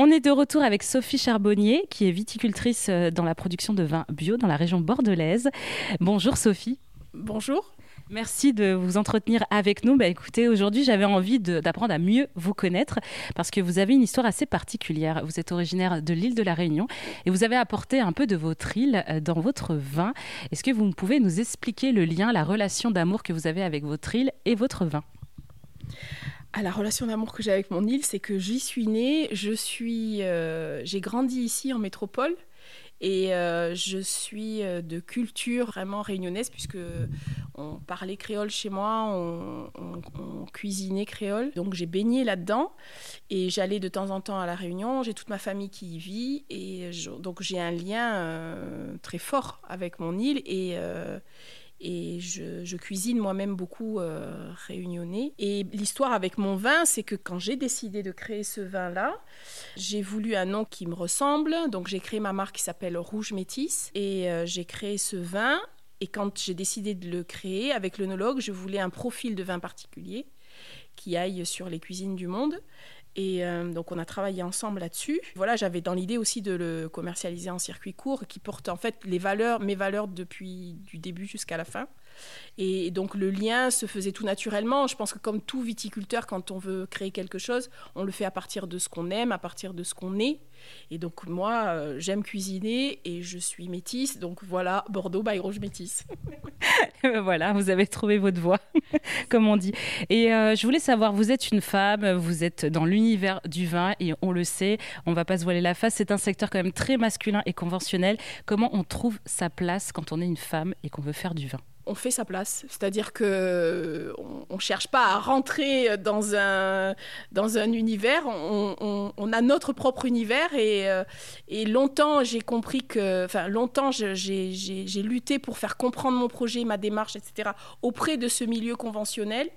On est de retour avec Sophie Charbonnier, qui est viticultrice euh, dans la production de vins bio dans la région bordelaise. Bonjour Sophie. Bonjour. Merci de vous entretenir avec nous. Bah, écoutez, aujourd'hui, j'avais envie d'apprendre à mieux vous connaître parce que vous avez une histoire assez particulière. Vous êtes originaire de l'île de la Réunion et vous avez apporté un peu de votre île euh, dans votre vin. Est-ce que vous pouvez nous expliquer le lien, la relation d'amour que vous avez avec votre île et votre vin? Ah, la relation d'amour que j'ai avec mon île, c'est que j'y suis née, je suis, euh, j'ai grandi ici en métropole et euh, je suis euh, de culture vraiment réunionnaise puisque on parlait créole chez moi, on, cuisinait créole. Donc j'ai baigné là-dedans et j'allais de temps en temps à la Réunion. J'ai toute ma famille qui y vit et donc j'ai un lien très fort avec mon île et et je, cuisine moi-même beaucoup euh, réunionnais. Et l'histoire avec mon vin, c'est que quand j'ai décidé de créer ce vin-là, j'ai voulu un nom qui me ressemble. Donc j'ai créé ma marque qui s'appelle Rouge Métis. Et euh, j'ai créé ce vin. Et quand j'ai décidé de le créer avec l'œnologue, je voulais un profil de vin particulier qui aille sur les cuisines du monde. Et euh, donc on a travaillé ensemble là-dessus. Voilà, j'avais dans l'idée aussi de le commercialiser en circuit court, qui porte en fait les valeurs, mes valeurs depuis du début jusqu'à la fin. Et donc le lien se faisait tout naturellement. Je pense que comme tout viticulteur, quand on veut créer quelque chose, on le fait à partir de ce qu'on aime, à partir de ce qu'on est. Et donc moi, euh, j'aime cuisiner et je suis métisse. Donc voilà, Bordeaux by Rouge Métisse. voilà, vous avez trouvé votre voie, comme on dit. Et euh, je voulais savoir, vous êtes une femme, vous êtes dans l'univers du vin et on le sait, on va pas se voiler la face, c'est un secteur quand même très masculin et conventionnel. Comment on trouve sa place quand on est une femme et qu'on veut faire du vin? On fait sa place. C'est-à-dire que on, ne cherche pas à rentrer dans un, dans un univers, on, a notre propre univers et, euh, et longtemps j'ai compris que, enfin longtemps j'ai lutté pour faire comprendre mon projet, ma démarche, etc. auprès de ce milieu conventionnel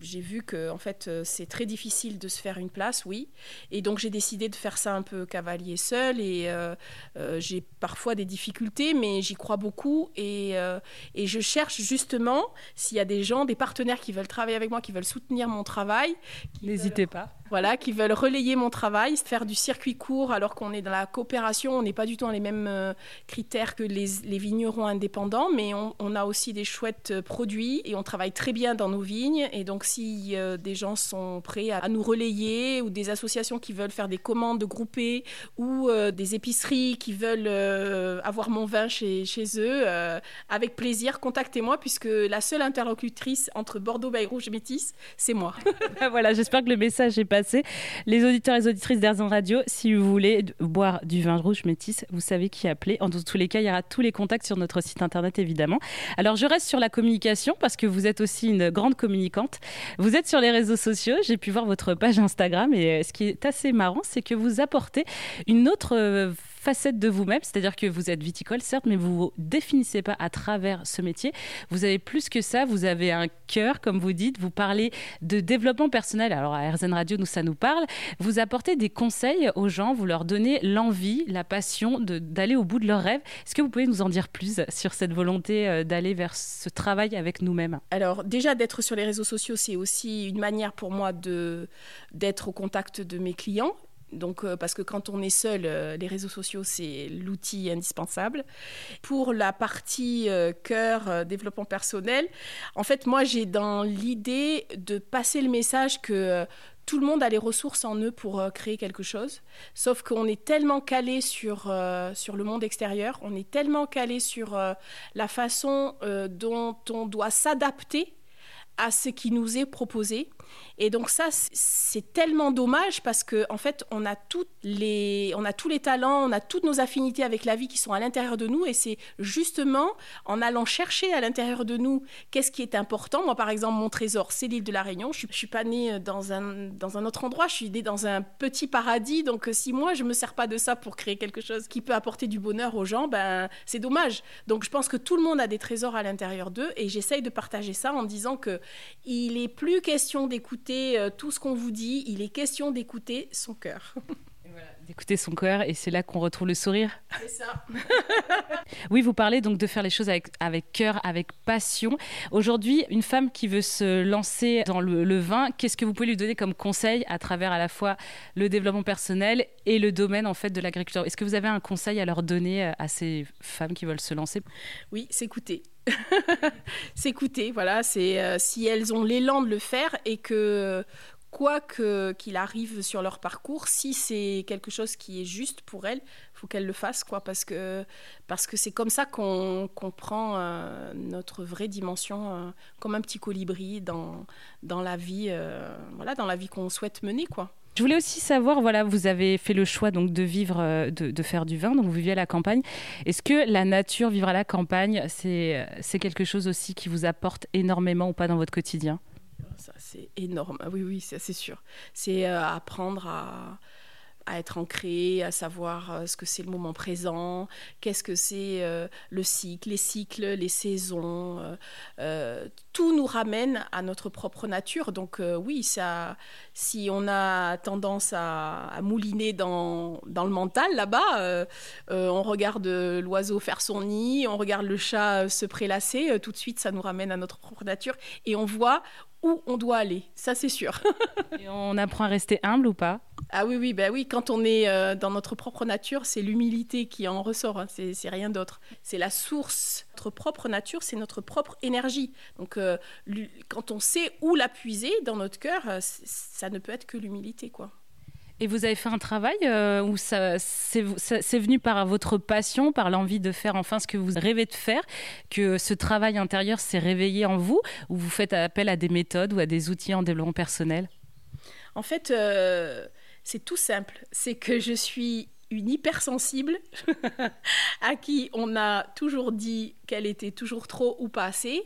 j'ai vu que en fait euh, c'est très difficile de se faire une place, oui. Et donc j'ai décidé de faire ça un peu cavalier seul et euh, euh, j'ai parfois des difficultés, mais j'y crois beaucoup et, et, je cherche justement s'il y a des gens, des partenaires qui veulent travailler avec moi, qui veulent soutenir mon travail. N'hésitez pas voilà, qui veulent relayer mon travail, faire du circuit court alors qu'on est dans la coopération, on n'est pas du tout dans les mêmes euh, critères que les, vignerons indépendants, mais on, a aussi des chouettes euh, produits et on travaille très bien dans nos vignes. Et donc si euh, des gens sont prêts à, nous relayer ou des associations qui veulent faire des commandes groupées ou des épiceries qui veulent avoir mon vin chez, chez eux, avec plaisir, contactez-moi puisque la seule interlocutrice entre Bordeaux, Baye Rouge et Métis, c'est moi. voilà, j'espère que le message est les auditeurs et les auditrices d'Arzon Radio, si vous voulez boire du vin rouge métis, vous savez qui appeler. En tous les cas, il y aura tous les contacts sur notre site internet, évidemment. Alors, je reste sur la communication parce que vous êtes aussi une grande communicante. Vous êtes sur les réseaux sociaux. J'ai pu voir votre page Instagram et euh, ce qui est assez marrant, c'est que vous apportez une autre euh, facette de vous-même, c'est-à-dire que vous êtes viticole, certes, mais vous vous définissez pas à travers ce métier. Vous avez plus que ça, vous avez un cœur, comme vous dites, vous parlez de développement personnel. Alors à RZN Radio, nous, ça nous parle. Vous apportez des conseils aux gens, vous leur donnez l'envie, la passion d'aller au bout de leurs rêves. Est-ce que vous pouvez nous en dire plus sur cette volonté euh, d'aller vers ce travail avec nous-mêmes? Alors déjà, d'être sur les réseaux sociaux, c'est aussi une manière pour moi d'être au contact de mes clients donc, euh, parce que quand on est seul, euh, les réseaux sociaux, c'est l'outil indispensable. Pour la partie euh, cœur, développement personnel, en fait, moi, j'ai dans l'idée de passer le message que tout le monde a les ressources en eux pour créer quelque chose. Sauf qu'on est tellement calé sur, sur le monde extérieur, on est tellement calé sur la façon dont on doit s'adapter à ce qui nous est proposé et donc ça, c'est tellement dommage parce que en fait, on a toutes les, on a tous les talents, on a toutes nos affinités avec la vie qui sont à l'intérieur de nous, et c'est justement en allant chercher à l'intérieur de nous qu'est-ce qui est important. Moi, par exemple, mon trésor, c'est l'île de la Réunion. Je, ne suis pas née dans un dans un autre endroit. Je suis née dans un petit paradis. Donc, euh, si moi je me sers pas de ça pour créer quelque chose qui peut apporter du bonheur aux gens, ben c'est dommage. Donc, je pense que tout le monde a des trésors à l'intérieur d'eux, et j'essaye de partager ça en disant que il est plus question d'écouter euh, tout ce qu'on vous dit, il est question d'écouter son cœur. d'écouter son cœur et c'est là qu'on retrouve le sourire. C'est ça. oui, vous parlez donc de faire les choses avec, avec cœur, avec passion. Aujourd'hui, une femme qui veut se lancer dans le, vin, qu'est-ce que vous pouvez lui donner comme conseil à travers à la fois le développement personnel et le domaine en fait de l'agriculture? Est-ce que vous avez un conseil à leur donner euh, à ces femmes qui veulent se lancer? Oui, s'écouter. s'écouter, voilà, c'est euh, si elles ont l'élan de le faire et que quoi qu'il arrive sur leur parcours, si c'est quelque chose qui est juste pour elles, faut qu'elles le fassent, quoi, parce que parce que c'est comme ça qu'on comprend euh, notre vraie dimension, euh, comme un petit colibri dans dans la vie, voilà, dans la vie qu'on souhaite mener, quoi. Je voulais aussi savoir, voilà, vous avez fait le choix donc de vivre, de, de faire du vin, donc vous vivez à la campagne. Est-ce que la nature, vivre à la campagne, c'est quelque chose aussi qui vous apporte énormément ou pas dans votre quotidien? Ça, c'est énorme. Ah oui, oui, c'est sûr. C'est euh, apprendre à, à être ancré, à savoir euh, ce que c'est le moment présent, qu'est-ce que c'est euh, le cycle, les cycles, les saisons. tout nous ramène à notre propre nature. Donc oui, ça, si on a tendance à, mouliner dans, dans, le mental là-bas, on regarde l'oiseau faire son nid, on regarde le chat se prélasser, tout de suite ça nous ramène à notre propre nature et on voit où on doit aller, ça c'est sûr. Et on apprend à rester humble ou pas? Ah oui, oui, bah oui, quand on est euh, dans notre propre nature, c'est l'humilité qui en ressort, hein. c'est rien d'autre. C'est la source. Notre propre nature, c'est notre propre énergie. Donc euh, quand on sait où la puiser dans notre cœur, euh, ça ne peut être que l'humilité, quoi. Et vous avez fait un travail euh, où ça, c'est, venu par votre passion, par l'envie de faire enfin ce que vous rêvez de faire, que ce travail intérieur s'est réveillé en vous, ou vous faites appel à des méthodes ou à des outils en développement personnel? En fait, euh, c'est tout simple. C'est que je suis une hypersensible à qui on a toujours dit qu'elle était toujours trop ou pas assez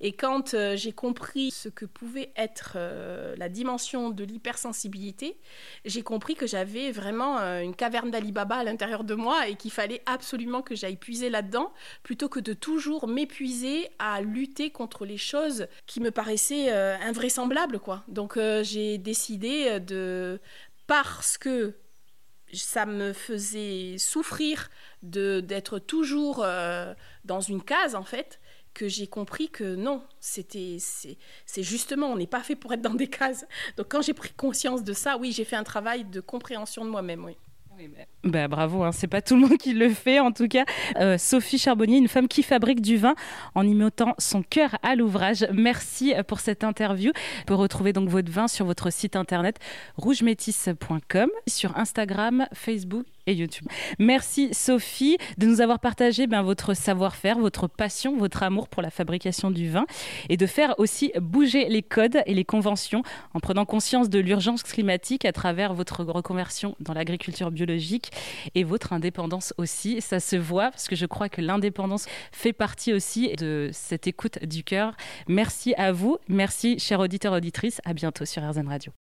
et quand euh, j'ai compris ce que pouvait être euh, la dimension de l'hypersensibilité, j'ai compris que j'avais vraiment euh, une caverne d'Alibaba à l'intérieur de moi et qu'il fallait absolument que j'aille puiser là-dedans plutôt que de toujours m'épuiser à lutter contre les choses qui me paraissaient invraisemblables. Quoi. Donc j'ai décidé de, parce que ça me faisait souffrir d'être toujours dans une case en fait, que j'ai compris que non, c'était c'est justement, on n'est pas fait pour être dans des cases. Donc quand j'ai pris conscience de ça, oui, j'ai fait un travail de compréhension de moi-même, oui. Bah, bravo, hein. c'est pas tout le monde qui le fait en tout cas. Euh, Sophie Charbonnier, une femme qui fabrique du vin en y mettant son cœur à l'ouvrage. Merci euh, pour cette interview. Vous pouvez retrouver donc votre vin sur votre site internet rougemétis.com, sur Instagram, Facebook YouTube. Merci Sophie de nous avoir partagé ben, votre savoir-faire, votre passion, votre amour pour la fabrication du vin et de faire aussi bouger les codes et les conventions en prenant conscience de l'urgence climatique à travers votre reconversion dans l'agriculture biologique et votre indépendance aussi. Ça se voit parce que je crois que l'indépendance fait partie aussi de cette écoute du cœur. Merci à vous. Merci chers auditeurs auditrices. À bientôt sur RZN Radio.